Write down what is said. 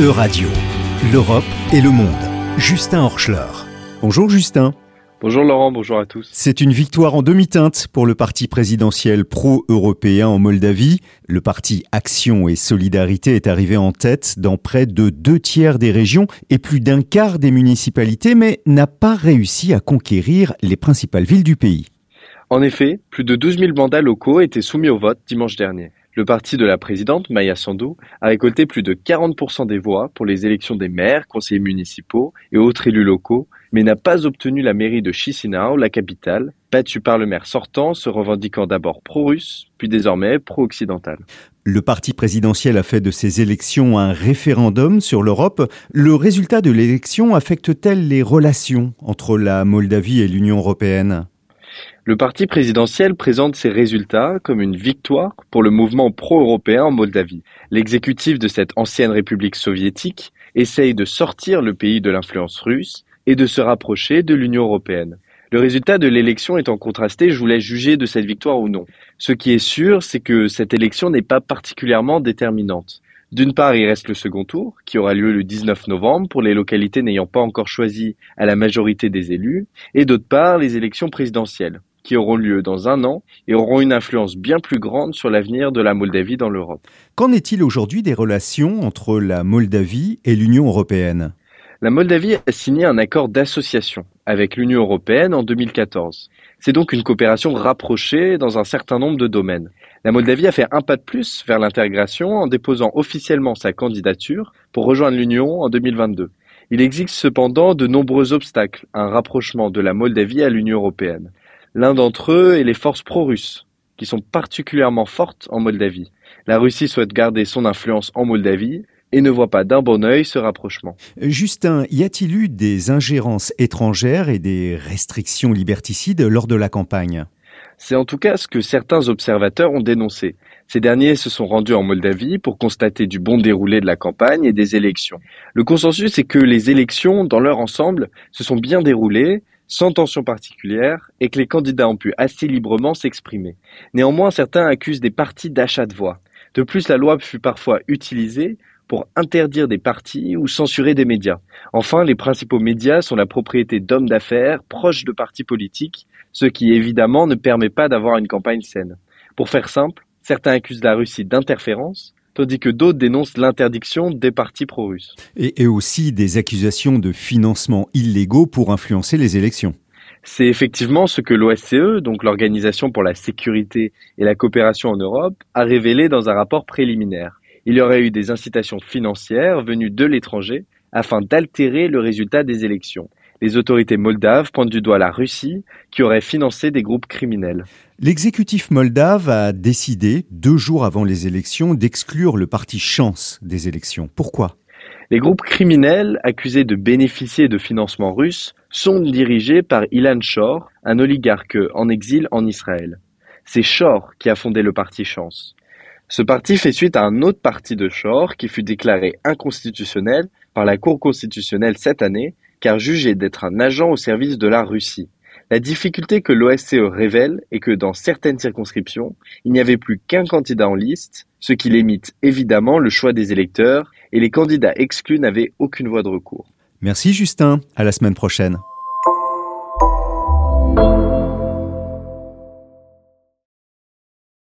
E-Radio, l'Europe et le monde. Justin Horschler. Bonjour Justin. Bonjour Laurent, bonjour à tous. C'est une victoire en demi-teinte pour le parti présidentiel pro-européen en Moldavie. Le parti Action et Solidarité est arrivé en tête dans près de deux tiers des régions et plus d'un quart des municipalités, mais n'a pas réussi à conquérir les principales villes du pays. En effet, plus de 12 000 mandats locaux étaient soumis au vote dimanche dernier. Le parti de la présidente, Maya Sandu, a récolté plus de 40% des voix pour les élections des maires, conseillers municipaux et autres élus locaux, mais n'a pas obtenu la mairie de Chisinau, la capitale, battue par le maire sortant, se revendiquant d'abord pro-russe, puis désormais pro-occidental. Le parti présidentiel a fait de ces élections un référendum sur l'Europe. Le résultat de l'élection affecte-t-elle les relations entre la Moldavie et l'Union européenne? Le parti présidentiel présente ses résultats comme une victoire pour le mouvement pro-européen en Moldavie. L'exécutif de cette ancienne république soviétique essaye de sortir le pays de l'influence russe et de se rapprocher de l'Union européenne. Le résultat de l'élection étant contrasté, je voulais juger de cette victoire ou non. Ce qui est sûr, c'est que cette élection n'est pas particulièrement déterminante. D'une part, il reste le second tour, qui aura lieu le 19 novembre pour les localités n'ayant pas encore choisi à la majorité des élus, et d'autre part, les élections présidentielles qui auront lieu dans un an et auront une influence bien plus grande sur l'avenir de la Moldavie dans l'Europe. Qu'en est-il aujourd'hui des relations entre la Moldavie et l'Union européenne? La Moldavie a signé un accord d'association avec l'Union européenne en 2014. C'est donc une coopération rapprochée dans un certain nombre de domaines. La Moldavie a fait un pas de plus vers l'intégration en déposant officiellement sa candidature pour rejoindre l'Union en 2022. Il existe cependant de nombreux obstacles à un rapprochement de la Moldavie à l'Union européenne. L'un d'entre eux est les forces pro-russes, qui sont particulièrement fortes en Moldavie. La Russie souhaite garder son influence en Moldavie et ne voit pas d'un bon œil ce rapprochement. Justin, y a-t-il eu des ingérences étrangères et des restrictions liberticides lors de la campagne? C'est en tout cas ce que certains observateurs ont dénoncé. Ces derniers se sont rendus en Moldavie pour constater du bon déroulé de la campagne et des élections. Le consensus est que les élections, dans leur ensemble, se sont bien déroulées, sans tension particulière, et que les candidats ont pu assez librement s'exprimer. Néanmoins, certains accusent des partis d'achat de voix. De plus, la loi fut parfois utilisée pour interdire des partis ou censurer des médias. Enfin, les principaux médias sont la propriété d'hommes d'affaires proches de partis politiques, ce qui évidemment ne permet pas d'avoir une campagne saine. Pour faire simple, certains accusent la Russie d'interférence, tandis que d'autres dénoncent l'interdiction des partis pro-russes. Et, aussi des accusations de financement illégaux pour influencer les élections. C'est effectivement ce que l'OSCE, donc l'Organisation pour la sécurité et la coopération en Europe, a révélé dans un rapport préliminaire. Il y aurait eu des incitations financières venues de l'étranger afin d'altérer le résultat des élections les autorités moldaves pointent du doigt la Russie qui aurait financé des groupes criminels. L'exécutif moldave a décidé, deux jours avant les élections, d'exclure le parti Chance des élections. Pourquoi? Les groupes criminels accusés de bénéficier de financement russe sont dirigés par Ilan Shor, un oligarque en exil en Israël. C'est Shor qui a fondé le parti Chance. Ce parti fait suite à un autre parti de Shor qui fut déclaré inconstitutionnel par la Cour constitutionnelle cette année car jugé d'être un agent au service de la Russie. La difficulté que l'OSCE révèle est que dans certaines circonscriptions, il n'y avait plus qu'un candidat en liste, ce qui limite évidemment le choix des électeurs, et les candidats exclus n'avaient aucune voie de recours. Merci Justin, à la semaine prochaine.